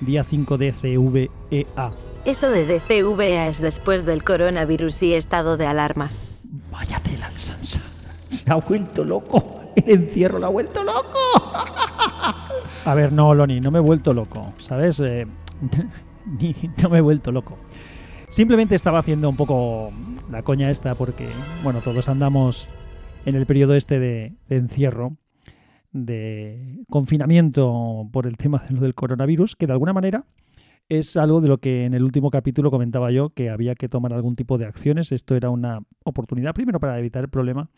día 5 de CVEA. Eso de DCVA es después del coronavirus y estado de alarma. Vaya tela, Sansa. Se ha vuelto loco. El encierro lo ha vuelto loco. A ver, no, Loni, no me he vuelto loco, ¿sabes? Eh, ni, no me he vuelto loco. Simplemente estaba haciendo un poco la coña esta porque, bueno, todos andamos en el periodo este de, de encierro, de confinamiento por el tema de lo del coronavirus, que de alguna manera es algo de lo que en el último capítulo comentaba yo, que había que tomar algún tipo de acciones. Esto era una oportunidad primero para evitar el problema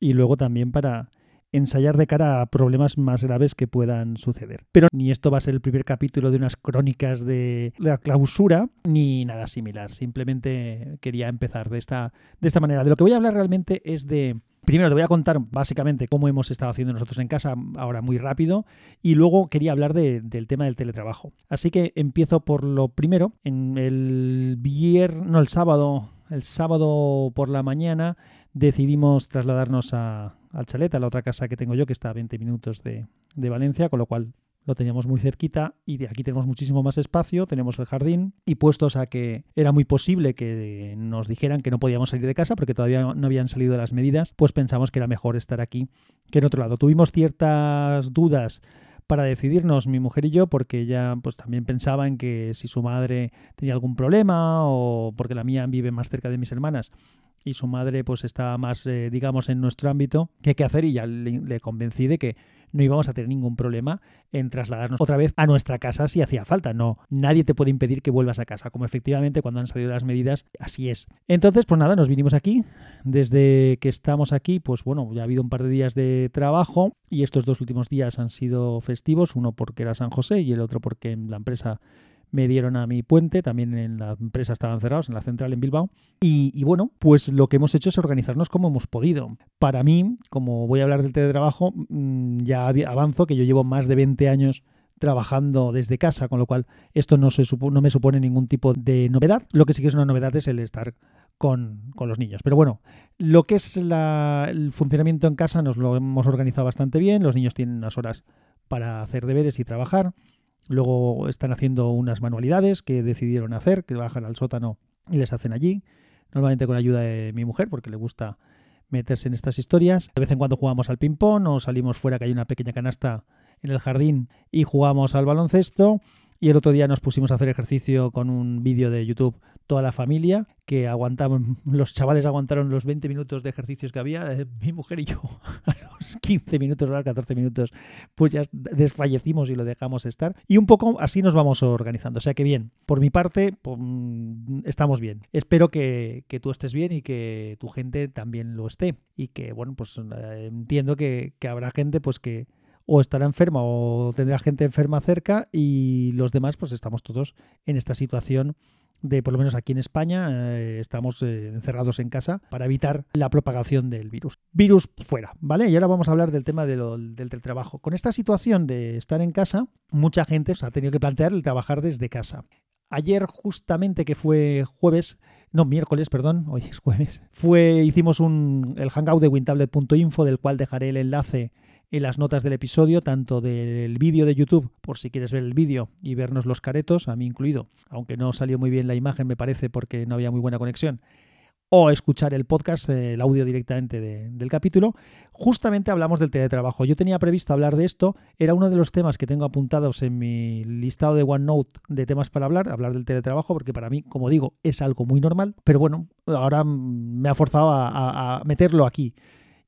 y luego también para ensayar de cara a problemas más graves que puedan suceder. Pero ni esto va a ser el primer capítulo de unas crónicas de la clausura, ni nada similar. Simplemente quería empezar de esta, de esta manera. De lo que voy a hablar realmente es de... Primero te voy a contar básicamente cómo hemos estado haciendo nosotros en casa ahora muy rápido y luego quería hablar de, del tema del teletrabajo. Así que empiezo por lo primero. En el viernes, no el sábado, el sábado por la mañana decidimos trasladarnos a, al chalet, a la otra casa que tengo yo, que está a 20 minutos de, de Valencia, con lo cual lo teníamos muy cerquita y de aquí tenemos muchísimo más espacio, tenemos el jardín y puestos a que era muy posible que nos dijeran que no podíamos salir de casa porque todavía no habían salido las medidas, pues pensamos que era mejor estar aquí que en otro lado. Tuvimos ciertas dudas para decidirnos mi mujer y yo porque ella pues también pensaba en que si su madre tenía algún problema o porque la mía vive más cerca de mis hermanas y su madre pues estaba más, eh, digamos, en nuestro ámbito, ¿qué hacer? Y ya le, convencí de que no íbamos a tener ningún problema en trasladarnos otra vez a nuestra casa si hacía falta. No, nadie te puede impedir que vuelvas a casa, como efectivamente cuando han salido las medidas, así es. Entonces, pues nada, nos vinimos aquí. Desde que estamos aquí, pues bueno, ya ha habido un par de días de trabajo y estos dos últimos días han sido festivos, uno porque era San José y el otro porque la empresa me dieron a mi puente, también en la empresa estaban cerrados, en la central en Bilbao. Y, bueno, pues lo que hemos hecho es organizarnos como hemos podido. Para mí, como voy a hablar del teletrabajo, mmm, ya avanzo que yo llevo más de 20 años trabajando desde casa, con lo cual esto no, se no me supone ningún tipo de novedad. Lo que sí que es una novedad es el estar con, con, los niños. Pero bueno, lo que es la, el funcionamiento en casa nos lo hemos organizado bastante bien. Los niños tienen unas horas para hacer deberes y trabajar. Luego están haciendo unas manualidades que decidieron hacer, que bajan al sótano y les hacen allí, normalmente con ayuda de mi mujer, porque le gusta meterse en estas historias. De vez en cuando jugamos al ping-pong o salimos fuera, que hay una pequeña canasta en el jardín, y jugamos al baloncesto. Y el otro día nos pusimos a hacer ejercicio con un vídeo de YouTube, toda la familia, que aguantamos, los chavales aguantaron los 20 minutos de ejercicios que había, eh, mi mujer y yo a los 15 minutos, a los 14 minutos, pues ya desfallecimos y lo dejamos estar. Y un poco así nos vamos organizando. O sea que bien, por mi parte, pues, estamos bien. Espero que, que, tú estés bien y que tu gente también lo esté. Y que, bueno, pues eh, entiendo que, que habrá gente pues que o estará enferma o tendrá gente enferma cerca y los demás pues estamos todos en esta situación de por lo menos aquí en España eh, estamos eh, encerrados en casa para evitar la propagación del virus. Virus fuera, ¿vale? Y ahora vamos a hablar del tema de lo, del teletrabajo. Con esta situación de estar en casa, mucha gente se ha tenido que plantear el trabajar desde casa. Ayer justamente que fue jueves, no, miércoles, perdón, hoy es jueves, fue, hicimos un, el hangout de wintablet.info del cual dejaré el enlace en las notas del episodio, tanto del vídeo de YouTube, por si quieres ver el vídeo y vernos los caretos, a mí incluido, aunque no salió muy bien la imagen, me parece, porque no había muy buena conexión, o escuchar el podcast, el audio directamente de, del capítulo, justamente hablamos del teletrabajo. Yo tenía previsto hablar de esto, era uno de los temas que tengo apuntados en mi listado de OneNote de temas para hablar, hablar del teletrabajo, porque para mí, como digo, es algo muy normal, pero bueno, ahora me ha forzado a, a meterlo aquí.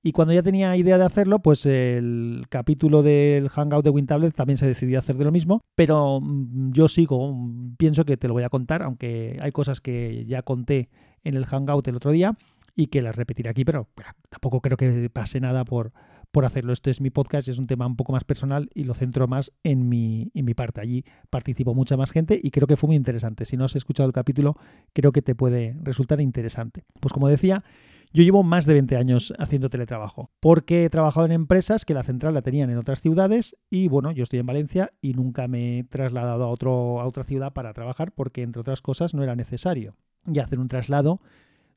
Y cuando ya tenía idea de hacerlo, pues el capítulo del Hangout de WinTablet también se decidió hacer de lo mismo, pero yo sigo, pienso que te lo voy a contar, aunque hay cosas que ya conté en el Hangout el otro día y que las repetiré aquí, pero tampoco creo que pase nada por, por hacerlo. Este es mi podcast, es un tema un poco más personal y lo centro más en mi, en mi parte. Allí participó mucha más gente y creo que fue muy interesante. Si no has escuchado el capítulo, creo que te puede resultar interesante. Pues como decía, yo llevo más de 20 años haciendo teletrabajo, porque he trabajado en empresas que la central la tenían en otras ciudades y bueno, yo estoy en Valencia y nunca me he trasladado a, otro, a otra ciudad para trabajar porque entre otras cosas no era necesario. Y hacer un traslado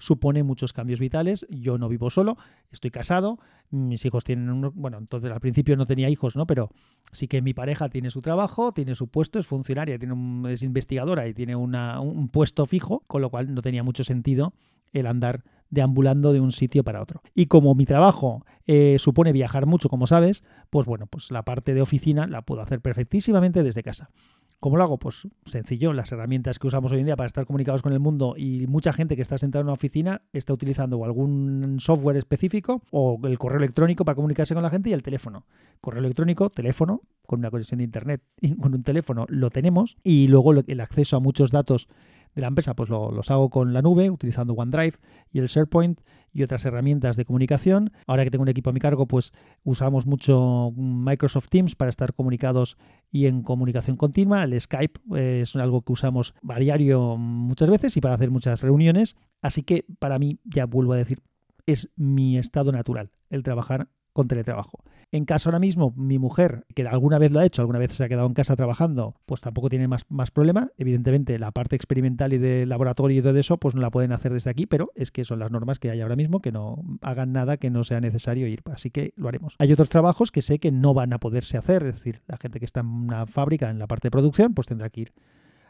supone muchos cambios vitales. Yo no vivo solo, estoy casado, mis hijos tienen uno, bueno, entonces al principio no tenía hijos, ¿no? Pero sí que mi pareja tiene su trabajo, tiene su puesto, es funcionaria, tiene es investigadora y tiene un puesto fijo, con lo cual no tenía mucho sentido el andar deambulando de un sitio para otro. Y como mi trabajo eh, supone viajar mucho, como sabes, pues bueno, pues la parte de oficina la puedo hacer perfectísimamente desde casa. ¿Cómo lo hago? Pues sencillo, las herramientas que usamos hoy en día para estar comunicados con el mundo y mucha gente que está sentada en una oficina está utilizando algún software específico o el correo electrónico para comunicarse con la gente y el teléfono. Correo electrónico, teléfono, con una conexión de internet y con un teléfono lo tenemos y luego el acceso a muchos datos de la empresa, pues los hago con la nube, utilizando OneDrive y el SharePoint y otras herramientas de comunicación. Ahora que tengo un equipo a mi cargo, pues usamos mucho Microsoft Teams para estar comunicados y en comunicación continua. El Skype eh, es algo que usamos a diario muchas veces y para hacer muchas reuniones. Así que para mí, ya vuelvo a decir, es mi estado natural el trabajar con teletrabajo. En casa ahora mismo, mi mujer, que alguna vez lo ha hecho, alguna vez se ha quedado en casa trabajando, pues tampoco tiene más, más problema. Evidentemente, la parte experimental y de laboratorio y todo eso, pues no la pueden hacer desde aquí, pero es que son las normas que hay ahora mismo, que no hagan nada que no sea necesario ir. Así que lo haremos. Hay otros trabajos que sé que no van a poderse hacer, es decir, la gente que está en una fábrica, en la parte de producción, pues tendrá que ir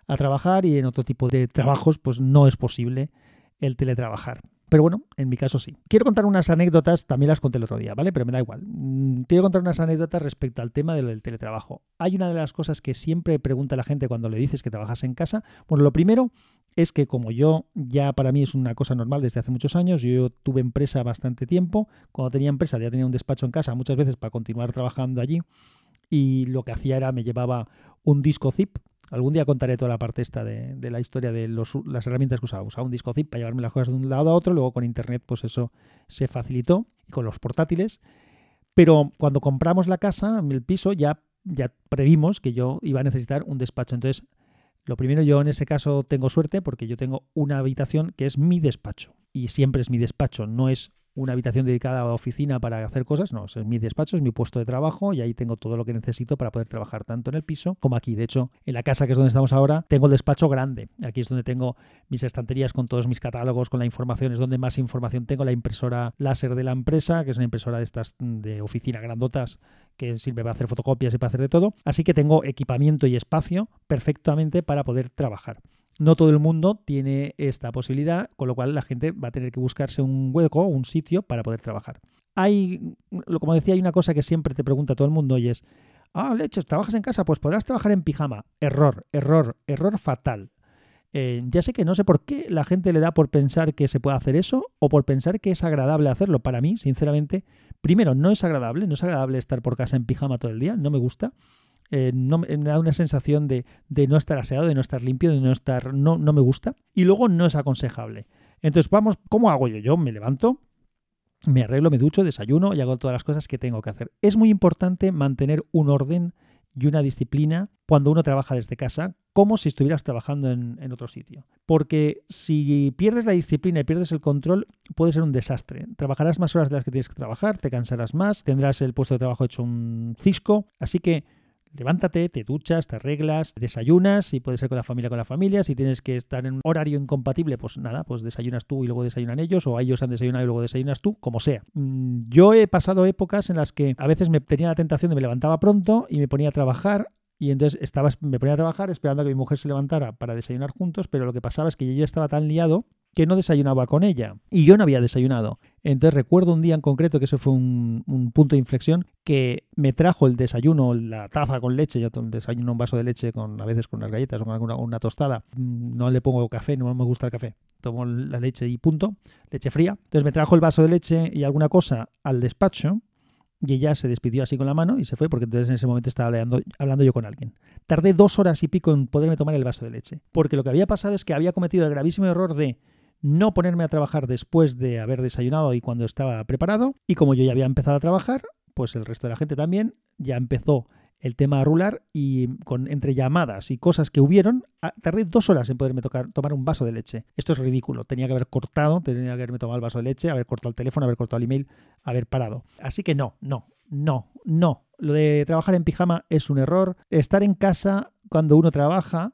a trabajar y en otro tipo de trabajos, pues no es posible el teletrabajar. Pero bueno, en mi caso sí. Quiero contar unas anécdotas, también las conté el otro día, ¿vale? Pero me da igual. Mm, quiero contar unas anécdotas respecto al tema del teletrabajo. Hay una de las cosas que siempre pregunta la gente cuando le dices que trabajas en casa. Bueno, lo primero es que como yo ya para mí es una cosa normal desde hace muchos años, yo tuve empresa bastante tiempo, cuando tenía empresa ya tenía un despacho en casa muchas veces para continuar trabajando allí y lo que hacía era me llevaba un disco zip Algún día contaré toda la parte esta de, la historia de las herramientas que usaba. Usaba un disco zip para llevarme las cosas de un lado a otro, luego con internet pues eso se facilitó y con los portátiles. Pero cuando compramos la casa, el piso, ya, ya previmos que yo iba a necesitar un despacho. Entonces, lo primero yo en ese caso tengo suerte porque yo tengo una habitación que es mi despacho. Y siempre es mi despacho, no es una habitación dedicada a oficina para hacer cosas, no, es mi despacho, es mi puesto de trabajo y ahí tengo todo lo que necesito para poder trabajar tanto en el piso como aquí. De hecho, en la casa que es donde estamos ahora, tengo el despacho grande. Aquí es donde tengo mis estanterías con todos mis catálogos, con la información, es donde más información tengo, la impresora láser de la empresa, que es una impresora de estas de oficina grandotas que sirve para hacer fotocopias y para hacer de todo. Así que tengo equipamiento y espacio perfectamente para poder trabajar. No todo el mundo tiene esta posibilidad, con lo cual la gente va a tener que buscarse un hueco, un sitio para poder trabajar. Hay, como decía, hay una cosa que siempre te pregunta todo el mundo y es, ah, leches, ¿trabajas en casa? Pues podrás trabajar en pijama. Error, error, error fatal. Eh, ya sé que no sé por qué la gente le da por pensar que se puede hacer eso o por pensar que es agradable hacerlo. Para mí, sinceramente, primero, no es agradable, no es agradable estar por casa en pijama todo el día, no me gusta. Eh, no, me da una sensación de, no estar aseado, de no estar limpio, de no estar. No, no me gusta. Y luego no es aconsejable. Entonces, vamos, ¿cómo hago yo? Yo me levanto, me arreglo, me ducho, desayuno y hago todas las cosas que tengo que hacer. Es muy importante mantener un orden y una disciplina cuando uno trabaja desde casa, como si estuvieras trabajando en, en, otro sitio. Porque si pierdes la disciplina y pierdes el control, puede ser un desastre. Trabajarás más horas de las que tienes que trabajar, te cansarás más, tendrás el puesto de trabajo hecho un cisco. Así que levántate, te duchas, te arreglas, desayunas, y puede ser con la familia, con la familia. Si tienes que estar en un horario incompatible, pues nada, pues desayunas tú y luego desayunan ellos, o ellos han desayunado y luego desayunas tú, como sea. Mm, yo he pasado épocas en las que a veces me tenía la tentación de me levantaba pronto y me ponía a trabajar y entonces estaba, me ponía a trabajar esperando a que mi mujer se levantara para desayunar juntos, pero lo que pasaba es que yo estaba tan liado que no desayunaba con ella y yo no había desayunado. Entonces recuerdo un día en concreto, que eso fue un, punto de inflexión, que me trajo el desayuno, la taza con leche, yo desayuno un vaso de leche con a veces con unas galletas o con alguna, una tostada, mm, no le pongo café, no me gusta el café, tomo la leche y punto, leche fría. Entonces me trajo el vaso de leche y alguna cosa al despacho y ella se despidió así con la mano y se fue porque entonces en ese momento estaba hablando, hablando, yo con alguien. Tardé dos horas y pico en poderme tomar el vaso de leche, porque lo que había pasado es que había cometido el gravísimo error de no ponerme a trabajar después de haber desayunado y cuando estaba preparado. Y como yo ya había empezado a trabajar, pues el resto de la gente también ya empezó el tema a rular y con entre llamadas y cosas que hubieron, tardé dos horas en poderme tocar, tomar un vaso de leche. Esto es ridículo. Tenía que haber cortado, tenía que haberme tomado el vaso de leche, haber cortado el teléfono, haber cortado el email, haber parado. Así que no, no, no, no. Lo de trabajar en pijama es un error. Estar en casa cuando uno trabaja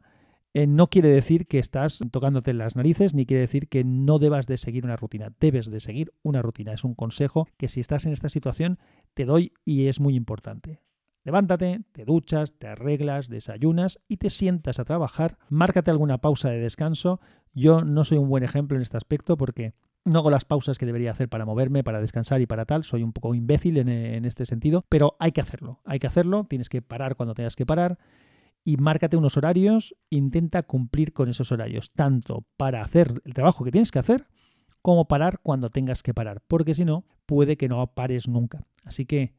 eh, no quiere decir que estás tocándote las narices, ni quiere decir que no debas de seguir una rutina. Debes de seguir una rutina. Es un consejo que si estás en esta situación te doy y es muy importante. Levántate, te duchas, te arreglas, desayunas y te sientas a trabajar. Márcate alguna pausa de descanso. Yo no soy un buen ejemplo en este aspecto porque no hago las pausas que debería hacer para moverme, para descansar y para tal. Soy un poco imbécil en, en, este sentido, pero hay que hacerlo. Hay que hacerlo. Tienes que parar cuando tengas que parar y márcate unos horarios. Intenta cumplir con esos horarios, tanto para hacer el trabajo que tienes que hacer como parar cuando tengas que parar, porque si no, puede que no pares nunca. Así que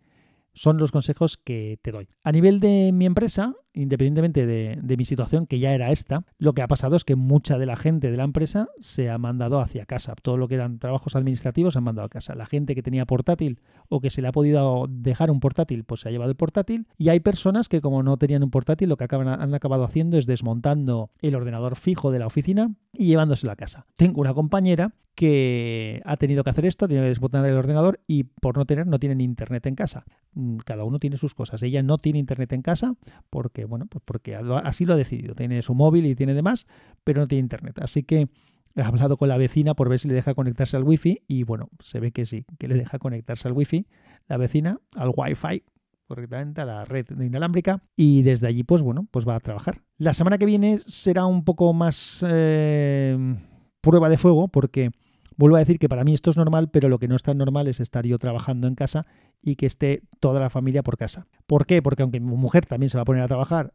son los consejos que te doy. A nivel de mi empresa, independientemente de, mi situación, que ya era esta, lo que ha pasado es que mucha de la gente de la empresa se ha mandado hacia casa. Todo lo que eran trabajos administrativos se han mandado a casa. La gente que tenía portátil o que se le ha podido dejar un portátil, pues se ha llevado el portátil. Y hay personas que como no tenían un portátil, lo que han acabado haciendo es desmontando el ordenador fijo de la oficina y llevándoselo a casa. Tengo una compañera que ha tenido que hacer esto, tiene que desmontar el ordenador y por no tener, no tienen internet en casa. Mm, cada uno tiene sus cosas. Ella no tiene internet en casa porque bueno, pues porque así lo ha decidido. Tiene su móvil y tiene demás, pero no tiene internet. Así que he hablado con la vecina por ver si le deja conectarse al wifi y bueno, se ve que sí, que le deja conectarse al wifi la vecina, al wifi correctamente a la red inalámbrica y desde allí pues bueno, pues va a trabajar. La semana que viene será un poco más eh, prueba de fuego porque vuelvo a decir que para mí esto es normal, pero lo que no es tan normal es estar yo trabajando en casa y que esté toda la familia por casa. ¿Por qué? Porque aunque mi mujer también se va a poner a trabajar,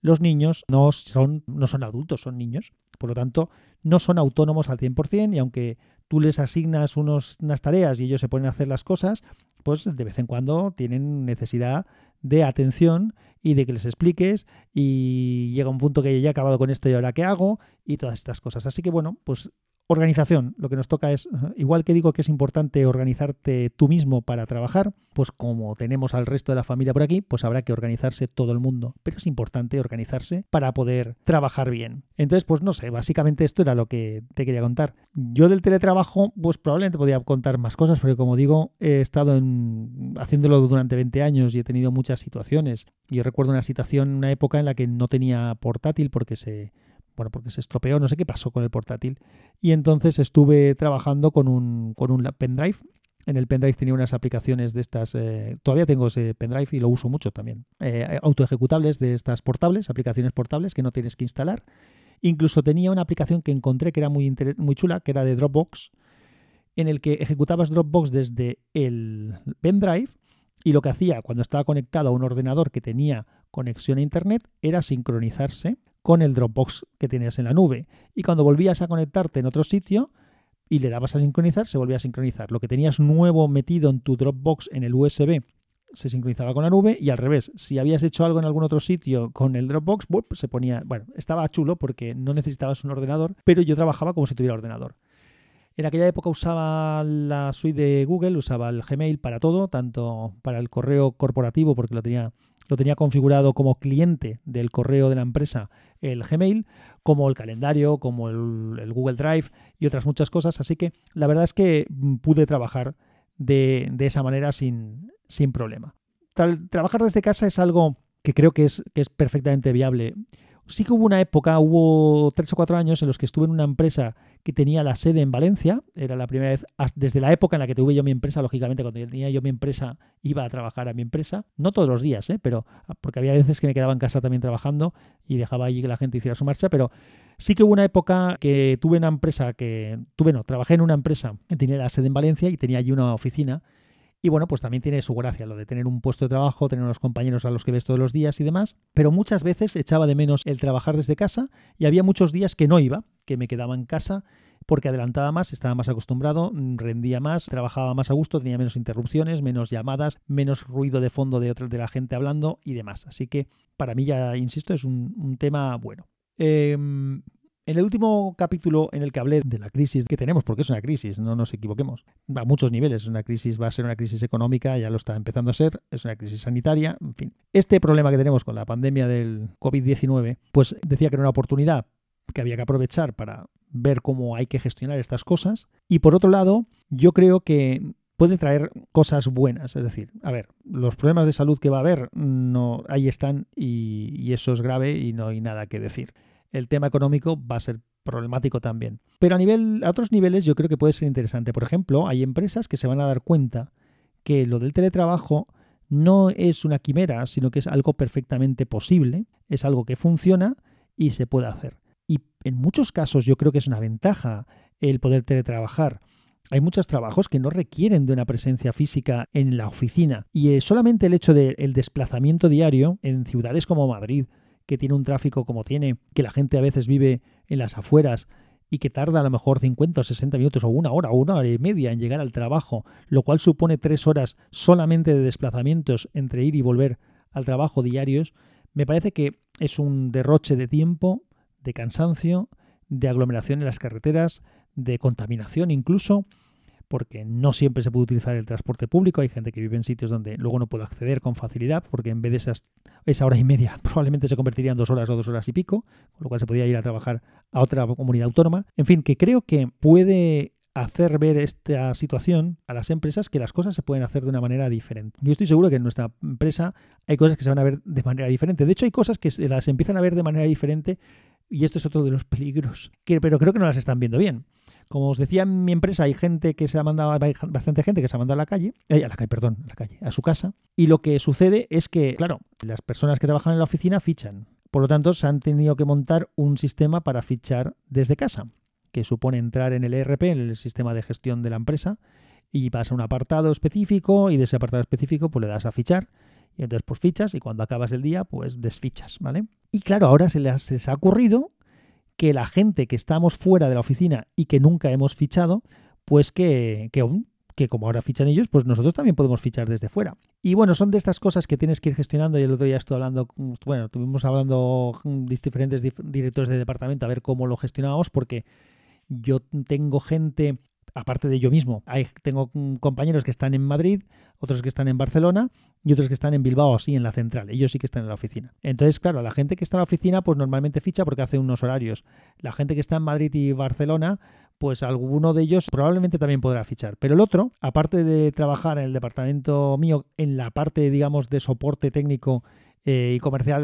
los niños no son, no son adultos, son niños. Por lo tanto, no son autónomos al 100% y aunque tú les asignas unos, unas tareas y ellos se ponen a hacer las cosas, pues de vez en cuando tienen necesidad de atención y de que les expliques y llega un punto que ya he acabado con esto y ahora qué hago y todas estas cosas. Así que bueno, pues Organización, lo que nos toca es, igual que digo que es importante organizarte tú mismo para trabajar, pues como tenemos al resto de la familia por aquí, pues habrá que organizarse todo el mundo. Pero es importante organizarse para poder trabajar bien. Entonces, pues no sé, básicamente esto era lo que te quería contar. Yo del teletrabajo, pues probablemente podía contar más cosas, porque como digo, he estado en, haciéndolo durante 20 años y he tenido muchas situaciones. Yo recuerdo una situación, una época en la que no tenía portátil porque se bueno, porque se estropeó, no sé qué pasó con el portátil. Y entonces estuve trabajando con un, con un pendrive. En el pendrive tenía unas aplicaciones de estas, eh, todavía tengo ese pendrive y lo uso mucho también. Eh, autoejecutables de estas portables, aplicaciones portables que no tienes que instalar. Incluso tenía una aplicación que encontré que era muy, muy chula, que era de Dropbox, en el que ejecutabas Dropbox desde el pendrive y lo que hacía cuando estaba conectado a un ordenador que tenía conexión a Internet era sincronizarse con el Dropbox que tenías en la nube. Y cuando volvías a conectarte en otro sitio y le dabas a sincronizar, se volvía a sincronizar. Lo que tenías nuevo metido en tu Dropbox en el USB se sincronizaba con la nube y al revés, si habías hecho algo en algún otro sitio con el Dropbox, se ponía, bueno, estaba chulo porque no necesitabas un ordenador, pero yo trabajaba como si tuviera ordenador. En aquella época usaba la suite de Google, usaba el Gmail para todo, tanto para el correo corporativo, porque lo tenía, lo tenía configurado como cliente del correo de la empresa, el Gmail, como el calendario, como el, Google Drive y otras muchas cosas. Así que la verdad es que pude trabajar de, esa manera sin, sin problema. trabajar desde casa es algo que creo que es, que es perfectamente viable sí que hubo una época, hubo tres o cuatro años en los que estuve en una empresa que tenía la sede en Valencia. Era la primera vez, desde la época en la que tuve yo mi empresa, lógicamente, cuando tenía yo mi empresa, iba a trabajar a mi empresa. No todos los días, ¿eh? pero ah, porque había veces que me quedaba en casa también trabajando y dejaba allí que la gente hiciera su marcha, pero sí que hubo una época que tuve una empresa que, tuve, no, trabajé en una empresa que tenía la sede en Valencia y tenía allí una oficina y bueno, pues también tiene su gracia lo de tener un puesto de trabajo, tener unos compañeros a los que ves todos los días y demás, pero muchas veces echaba de menos el trabajar desde casa y había muchos días que no iba, que me quedaba en casa porque adelantaba más, estaba más acostumbrado, rendía más, trabajaba más a gusto, tenía menos interrupciones, menos llamadas, menos ruido de fondo de, de la gente hablando y demás. Así que para mí ya, insisto, es un, tema bueno. Em, en el último capítulo en el que hablé de la crisis que tenemos, porque es una crisis, no nos equivoquemos, a muchos niveles, una crisis va a ser una crisis económica, ya lo está empezando a ser, es una crisis sanitaria, en fin. Este problema que tenemos con la pandemia del COVID-19, pues decía que era una oportunidad que había que aprovechar para ver cómo hay que gestionar estas cosas. Y por otro lado, yo creo que puede traer cosas buenas. Es decir, a ver, los problemas de salud que va a haber, no, ahí están y, y eso es grave y no hay nada que decir. el tema económico va a ser problemático también. Pero a nivel, a otros niveles yo creo que puede ser interesante. Por ejemplo, hay empresas que se van a dar cuenta que lo del teletrabajo no es una quimera, sino que es algo perfectamente posible, es algo que funciona y se puede hacer. En muchos casos yo creo que es una ventaja el poder teletrabajar. Hay muchos trabajos que no requieren de una presencia física en la oficina y eh, solamente el hecho del desplazamiento diario en ciudades como Madrid, que tiene un tráfico como tiene, que la gente a veces vive en las afueras y que tarda a lo mejor 50 o 60 minutos o una hora o una hora y media en llegar al trabajo, lo cual supone tres horas solamente de desplazamientos entre ir y volver al trabajo diarios, me parece que es un derroche de tiempo, de cansancio, de aglomeración en las carreteras, de contaminación incluso, porque no siempre se puede utilizar el transporte público. Hay gente que vive en sitios donde luego no puede acceder con facilidad, porque en vez de esas, esa hora y media probablemente se convertiría en dos horas o dos horas y pico, con lo cual se podría ir a trabajar a otra comunidad autónoma. En fin, que creo que puede hacer ver esta situación a las empresas que las cosas se pueden hacer de una manera diferente. Yo estoy seguro que en nuestra empresa hay cosas que se van a ver de manera diferente. De hecho, hay cosas que se las empiezan a ver de manera diferente y esto es otro de los peligros, pero creo que no las están viendo bien. Como os decía en mi empresa, hay gente que se ha mandado, bastante gente que se ha mandado a la calle, eh, a la calle, perdón, a la calle, a su casa. Y lo que sucede es que, claro, las personas que trabajan en la oficina fichan. Por lo tanto, se han tenido que montar un sistema para fichar desde casa, que supone entrar en el ERP, en el sistema de gestión de la empresa, y vas a un apartado específico y de ese apartado específico pues le das a fichar y entonces pues fichas y cuando acabas el día pues desfichas, ¿vale? Y claro, ahora se les ha ocurrido que la gente que estamos fuera de la oficina y que nunca hemos fichado, pues que, que como ahora fichan ellos, pues nosotros también podemos fichar desde fuera. Y bueno, son de estas cosas que tienes que ir gestionando. Y el otro día estuve hablando, bueno, estuvimos hablando diferentes directores de departamento a ver cómo lo gestionábamos, porque yo tengo gente aparte de yo mismo, tengo compañeros que están en Madrid, otros que están en Barcelona y otros que están en Bilbao, así en la central. Ellos sí que están en la oficina. Entonces, claro, la gente que está en la oficina, pues normalmente ficha porque hace unos horarios. La gente que está en Madrid y Barcelona, pues alguno de ellos probablemente también podrá fichar. Pero el otro, aparte de trabajar en el departamento mío, en la parte, digamos, de soporte técnico eh, y comercial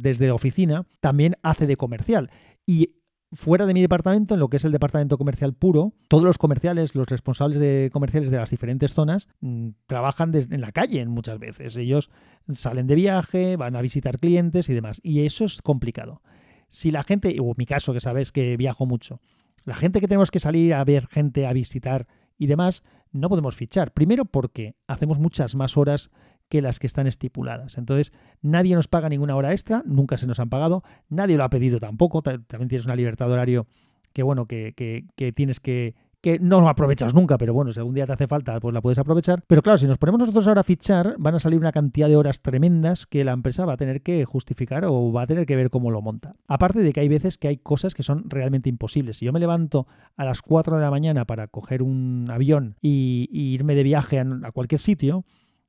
desde oficina, también hace de comercial. Y fuera de mi departamento, en lo que es el departamento comercial puro, todos los comerciales, los responsables de comerciales de las diferentes zonas, mm, trabajan desde, en la calle muchas veces. Ellos salen de viaje, van a visitar clientes y demás. Y eso es complicado. Si la gente, o mi caso, que sabes que viajo mucho, la gente que tenemos que salir a ver gente, a visitar y demás, no podemos fichar. Primero porque hacemos muchas más horas que las que están estipuladas. Entonces, nadie nos paga ninguna hora extra, nunca se nos han pagado, nadie lo ha pedido tampoco, también tienes una libertad de horario que, bueno, que, que, tienes que, que no aprovechas nunca, pero bueno, si algún día te hace falta, pues la puedes aprovechar. Pero claro, si nos ponemos nosotros ahora a fichar, van a salir una cantidad de horas tremendas que la empresa va a tener que justificar o va a tener que ver cómo lo monta. Aparte de que hay veces que hay cosas que son realmente imposibles. Si yo me levanto a las 4 de la mañana para coger un avión y, irme de viaje a cualquier sitio,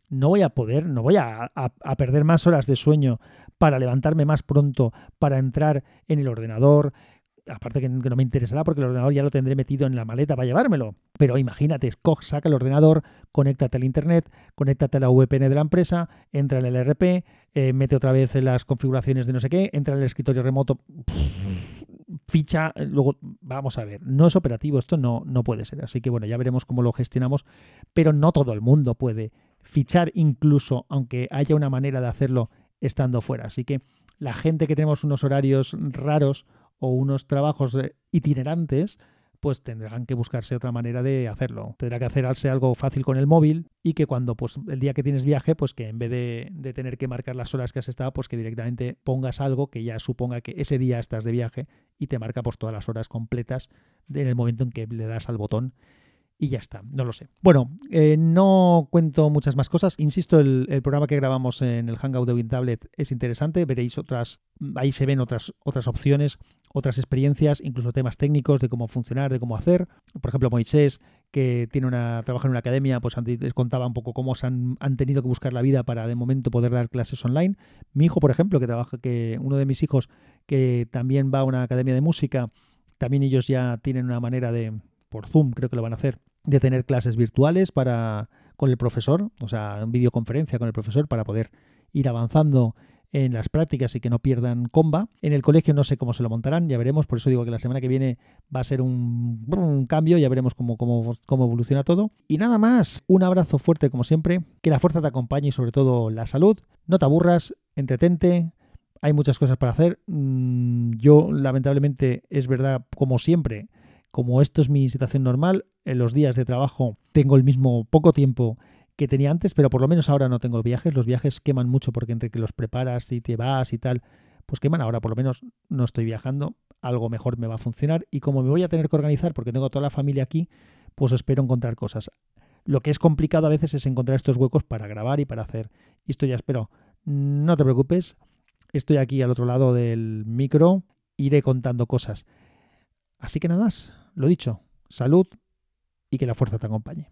no voy a poder, no voy a, perder más horas de sueño para levantarme más pronto, para entrar en el ordenador. Aparte que, no me interesará porque el ordenador ya lo tendré metido en la maleta para llevármelo. Pero imagínate, saca el ordenador, conéctate al internet, conéctate a la VPN de la empresa, entra en el RP, eh, mete otra vez las configuraciones de no sé qué, entra en el escritorio remoto, ficha, luego vamos a ver, no es operativo, esto no, no puede ser. Así que bueno, ya veremos cómo lo gestionamos, pero no todo el mundo puede fichar incluso aunque haya una manera de hacerlo estando fuera. Así que la gente que tenemos unos horarios raros o unos trabajos eh, itinerantes, pues tendrán que buscarse otra manera de hacerlo. Tendrá que hacerse algo fácil con el móvil y que cuando, pues, el día que tienes viaje, pues que en vez de, de, tener que marcar las horas que has estado, pues que directamente pongas algo que ya suponga que ese día estás de viaje y te marca pues todas las horas completas en el momento en que le das al botón y ya está, no lo sé. Bueno, eh, no cuento muchas más cosas. Insisto, el, programa que grabamos en el Hangout de WinTablet es interesante. Veréis otras, ahí se ven otras, otras opciones, otras experiencias, incluso temas técnicos de cómo funcionar, de cómo hacer. Por ejemplo, Moisés, que tiene una, trabaja en una academia, pues antes contaba un poco cómo se han, han, tenido que buscar la vida para de momento poder dar clases online. Mi hijo, por ejemplo, que trabaja, que uno de mis hijos, que también va a una academia de música, también ellos ya tienen una manera de por Zoom, creo que lo van a hacer, de tener clases virtuales para con el profesor, o sea, en videoconferencia con el profesor para poder ir avanzando en las prácticas y que no pierdan comba. En el colegio no sé cómo se lo montarán, ya veremos, por eso digo que la semana que viene va a ser un, cambio, ya veremos cómo, cómo, cómo evoluciona todo. Y nada más, un abrazo fuerte como siempre, que la fuerza te acompañe y sobre todo la salud. No te aburras, entretente, hay muchas cosas para hacer. Mm, yo, lamentablemente, es verdad, como siempre, como esto es mi situación normal, en los días de trabajo tengo el mismo poco tiempo que tenía antes, pero por lo menos ahora no tengo viajes. Los viajes queman mucho porque entre que los preparas y te vas y tal, pues queman. Ahora por lo menos no estoy viajando, algo mejor me va a funcionar. Y como me voy a tener que organizar porque tengo toda la familia aquí, pues espero encontrar cosas. Lo que es complicado a veces es encontrar estos huecos para grabar y para hacer. Y esto ya espero. No te preocupes, estoy aquí al otro lado del micro, iré contando cosas. Así que nada más, lo dicho, salud y que la fuerza te acompañe.